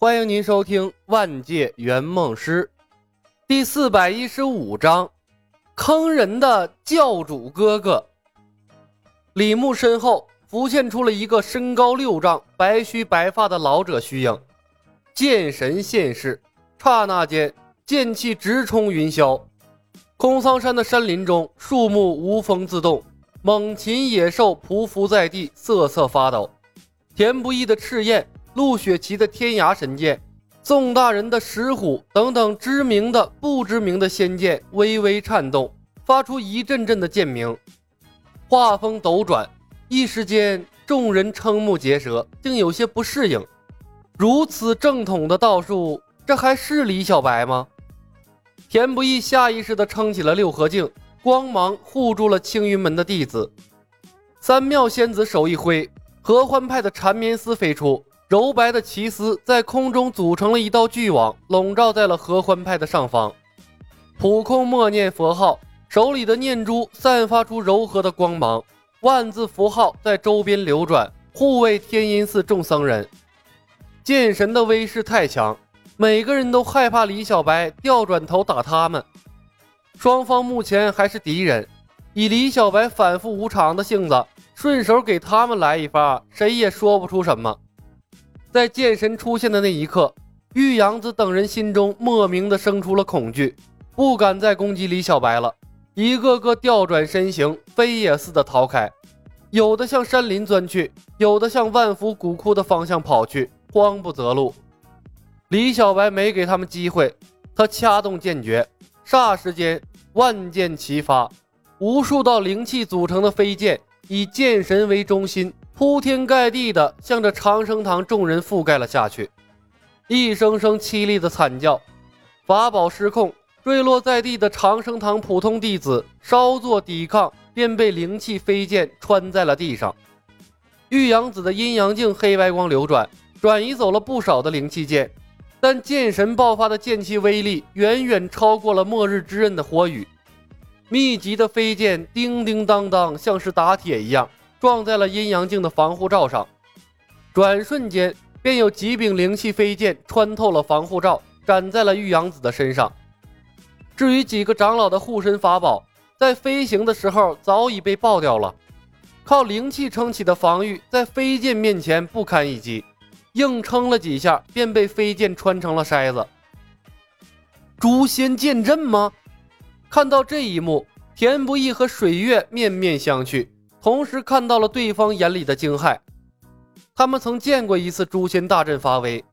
欢迎您收听《万界圆梦师》第四百一十五章：坑人的教主哥哥。李牧身后浮现出了一个身高六丈、白须白发的老者虚影，剑神现世。刹那间，剑气直冲云霄。空桑山的山林中，树木无风自动，猛禽野兽匍匐在地，瑟瑟发抖。田不易的赤焰。陆雪琪的天涯神剑，宋大人的石虎等等知名的、不知名的仙剑微微颤动，发出一阵阵的剑鸣。画风斗转，一时间众人瞠目结舌，竟有些不适应。如此正统的道术，这还是李小白吗？田不易下意识地撑起了六合镜，光芒护住了青云门的弟子。三妙仙子手一挥，合欢派的缠绵丝飞出。柔白的奇丝在空中组成了一道巨网，笼罩在了合欢派的上方。普空默念佛号，手里的念珠散发出柔和的光芒，万字符号在周边流转，护卫天音寺众僧人。剑神的威势太强，每个人都害怕李小白调转头打他们。双方目前还是敌人，以李小白反复无常的性子，顺手给他们来一发，谁也说不出什么。在剑神出现的那一刻，玉阳子等人心中莫名的生出了恐惧，不敢再攻击李小白了，一个个调转身形，飞也似的逃开，有的向山林钻去，有的向万福古窟的方向跑去，慌不择路。李小白没给他们机会，他掐动剑诀，霎时间万箭齐发，无数道灵气组成的飞剑，以剑神为中心。铺天盖地的向着长生堂众人覆盖了下去，一声声凄厉的惨叫，法宝失控，坠落在地的长生堂普通弟子稍作抵抗，便被灵气飞剑穿在了地上。玉阳子的阴阳镜黑白光流转，转移走了不少的灵气剑，但剑神爆发的剑气威力远远超过了末日之刃的火雨，密集的飞剑叮叮当当，像是打铁一样。撞在了阴阳镜的防护罩上，转瞬间便有几柄灵气飞剑穿透了防护罩，斩在了玉阳子的身上。至于几个长老的护身法宝，在飞行的时候早已被爆掉了，靠灵气撑起的防御在飞剑面前不堪一击，硬撑了几下便被飞剑穿成了筛子。诛仙剑阵吗？看到这一幕，田不易和水月面面相觑。同时看到了对方眼里的惊骇，他们曾见过一次诛仙大阵发威，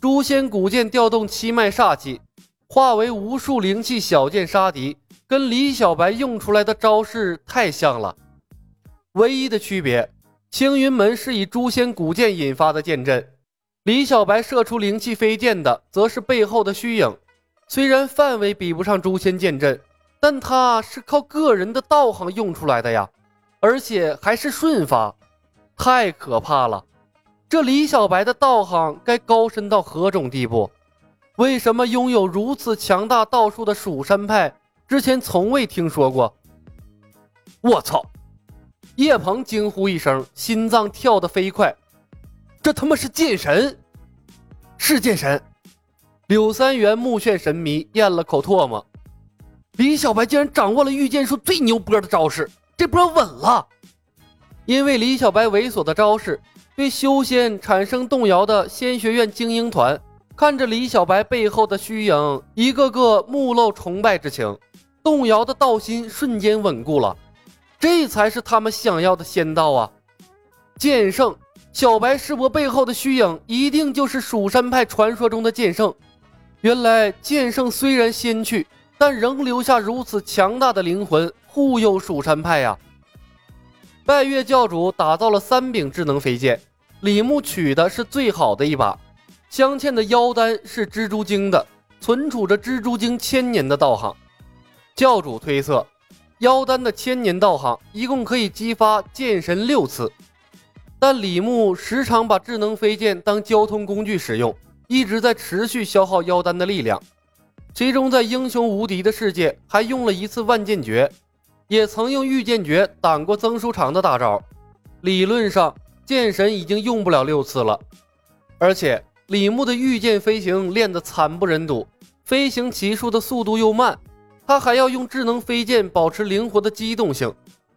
诛仙古剑调动七脉煞气，化为无数灵气小剑杀敌，跟李小白用出来的招式太像了。唯一的区别，青云门是以诛仙古剑引发的剑阵，李小白射出灵气飞剑的则是背后的虚影。虽然范围比不上诛仙剑阵，但他是靠个人的道行用出来的呀。而且还是瞬发，太可怕了！这李小白的道行该高深到何种地步？为什么拥有如此强大道术的蜀山派之前从未听说过？我操！叶鹏惊呼一声，心脏跳得飞快。这他妈是剑神！是剑神！柳三元目眩神迷，咽了口唾沫。李小白竟然掌握了御剑术最牛波的招式！这波稳了，因为李小白猥琐的招式对修仙产生动摇的仙学院精英团，看着李小白背后的虚影，一个个目露崇拜之情，动摇的道心瞬间稳固了。这才是他们想要的仙道啊！剑圣小白师伯背后的虚影，一定就是蜀山派传说中的剑圣。原来剑圣虽然仙去，但仍留下如此强大的灵魂。护佑蜀山派呀！拜月教主打造了三柄智能飞剑，李牧取的是最好的一把。镶嵌的妖丹是蜘蛛精的，存储着蜘蛛精千年的道行。教主推测，妖丹的千年道行一共可以激发剑神六次。但李牧时常把智能飞剑当交通工具使用，一直在持续消耗妖丹的力量。其中在英雄无敌的世界还用了一次万剑诀。也曾用御剑诀挡过曾书长的大招，理论上剑神已经用不了六次了。而且李牧的御剑飞行练得惨不忍睹，飞行骑术的速度又慢，他还要用智能飞剑保持灵活的机动性。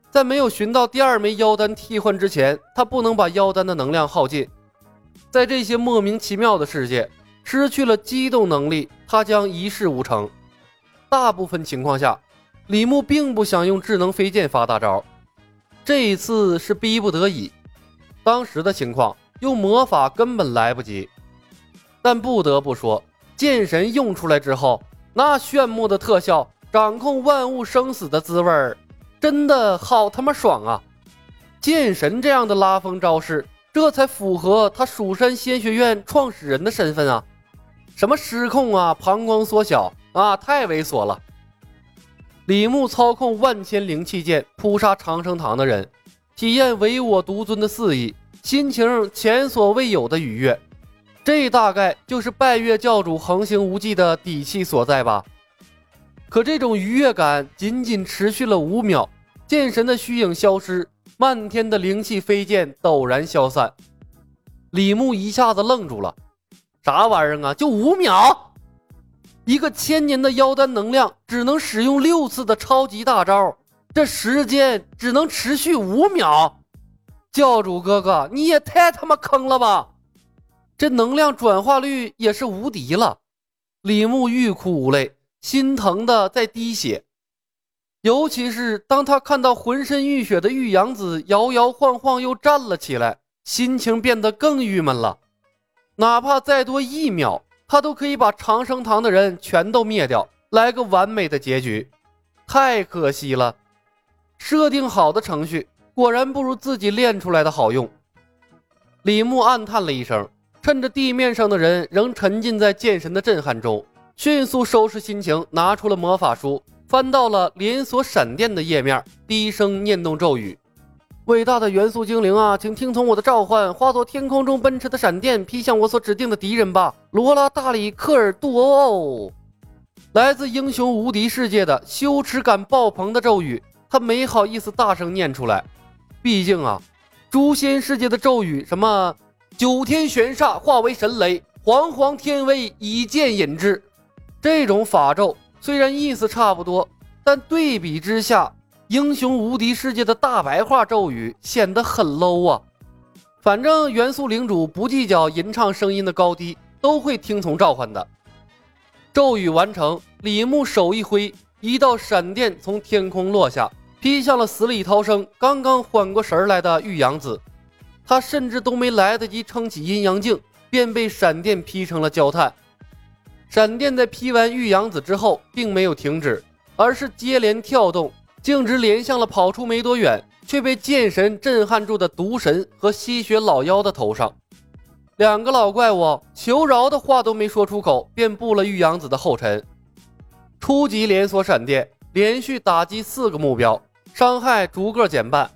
在没有寻到第二枚妖丹替换之前，他不能把妖丹的能量耗尽。在这些莫名其妙的世界，失去了机动能力，他将一事无成。大部分情况下，李牧并不想用智能飞剑发大招，这一次是逼不得已。当时的情况，用魔法根本来不及。但不得不说，剑神用出来之后，那炫目的特效，掌控万物生死的滋味儿，真的好他妈爽啊！剑神这样的拉风招式，这才符合他蜀山仙学院创始人的身份啊！什么失控啊，膀胱缩小啊，太猥琐了。李牧操控万千灵气剑扑杀长生堂的人。体验唯我独尊的肆意，心情前所未有的愉悦，这大概就是拜月教主横行无忌的底气所在吧。可这种愉悦感仅仅持续了五秒，剑神的虚影消失，漫天的灵气飞剑陡然消散。李牧一下子愣住了，啥玩意儿啊？就五秒？一个千年的妖丹能量只能使用六次的超级大招？这时间只能持续五秒，教主哥哥，你也太他妈坑了吧！这能量转化率也是无敌了。李牧欲哭无泪，心疼的在滴血。尤其是当他看到浑身浴血的玉阳子摇摇晃晃又站了起来，心情变得更郁闷了。哪怕再多一秒，他都可以把长生堂的人全都灭掉，来个完美的结局。太可惜了。设定好的程序果然不如自己练出来的好用。李牧暗叹了一声，趁着地面上的人仍沉浸在剑神的震撼中，迅速收拾心情，拿出了魔法书，翻到了连锁闪电的页面，低声念动咒语：“伟大的元素精灵啊，请听从我的召唤，化作天空中奔驰的闪电，劈向我所指定的敌人吧！”罗拉大里克尔杜欧，来自英雄无敌世界的羞耻感爆棚的咒语。他没好意思大声念出来，毕竟啊，诛仙世界的咒语，什么九天玄煞化为神雷，煌煌天威以剑引之，这种法咒虽然意思差不多，但对比之下，英雄无敌世界的大白话咒语显得很 low 啊。反正元素领主不计较吟唱声音的高低，都会听从召唤的。咒语完成，李牧手一挥。一道闪电从天空落下，劈向了死里逃生、刚刚缓过神来的玉阳子。他甚至都没来得及撑起阴阳镜，便被闪电劈成了焦炭。闪电在劈完玉阳子之后，并没有停止，而是接连跳动，径直连向了跑出没多远却被剑神震撼住的毒神和吸血老妖的头上。两个老怪物求饶的话都没说出口，便步了玉阳子的后尘。初级连锁闪电连续打击四个目标，伤害逐个减半。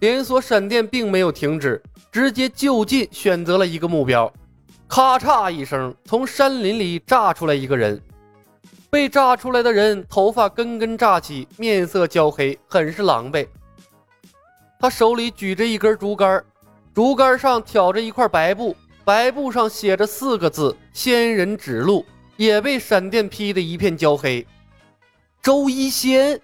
连锁闪电并没有停止，直接就近选择了一个目标。咔嚓一声，从山林里炸出来一个人。被炸出来的人头发根根炸起，面色焦黑，很是狼狈。他手里举着一根竹竿，竹竿上挑着一块白布，白布上写着四个字：“仙人指路。”也被闪电劈得一片焦黑。周一仙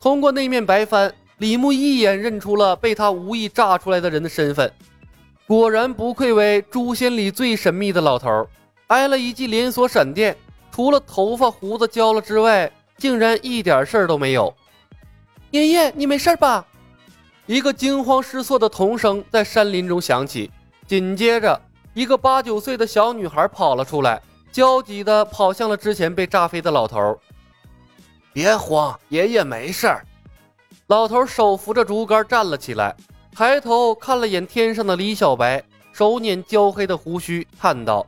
通过那面白帆，李牧一眼认出了被他无意炸出来的人的身份。果然不愧为诛仙里最神秘的老头，挨了一记连锁闪电，除了头发胡子焦了之外，竟然一点事儿都没有。爷爷，你没事吧？一个惊慌失措的童声在山林中响起，紧接着，一个八九岁的小女孩跑了出来。焦急地跑向了之前被炸飞的老头。别慌，爷爷没事儿。老头手扶着竹竿站了起来，抬头看了眼天上的李小白，手捻焦黑的胡须，叹道：“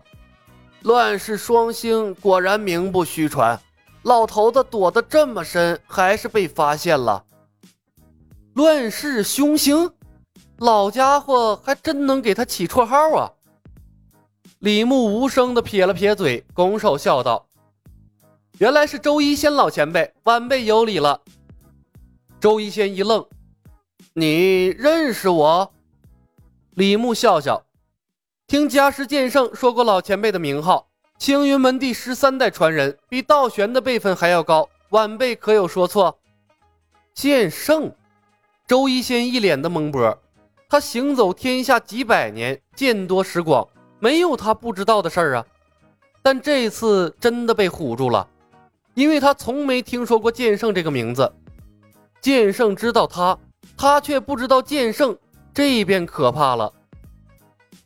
乱世双星果然名不虚传。老头子躲得这么深，还是被发现了。乱世凶星，老家伙还真能给他起绰号啊！”李牧无声地撇了撇嘴，拱手笑道：“原来是周一仙老前辈，晚辈有礼了。”周一仙一愣：“你认识我？”李牧笑笑：“听家师剑圣说过老前辈的名号，青云门第十三代传人，比道玄的辈分还要高，晚辈可有说错？剑圣，周一仙一脸的懵波。他行走天下几百年，见多识广，没有他不知道的事儿啊。但这次真的被唬住了，因为他从没听说过剑圣这个名字。剑圣知道他，他却不知道剑圣，这便可怕了。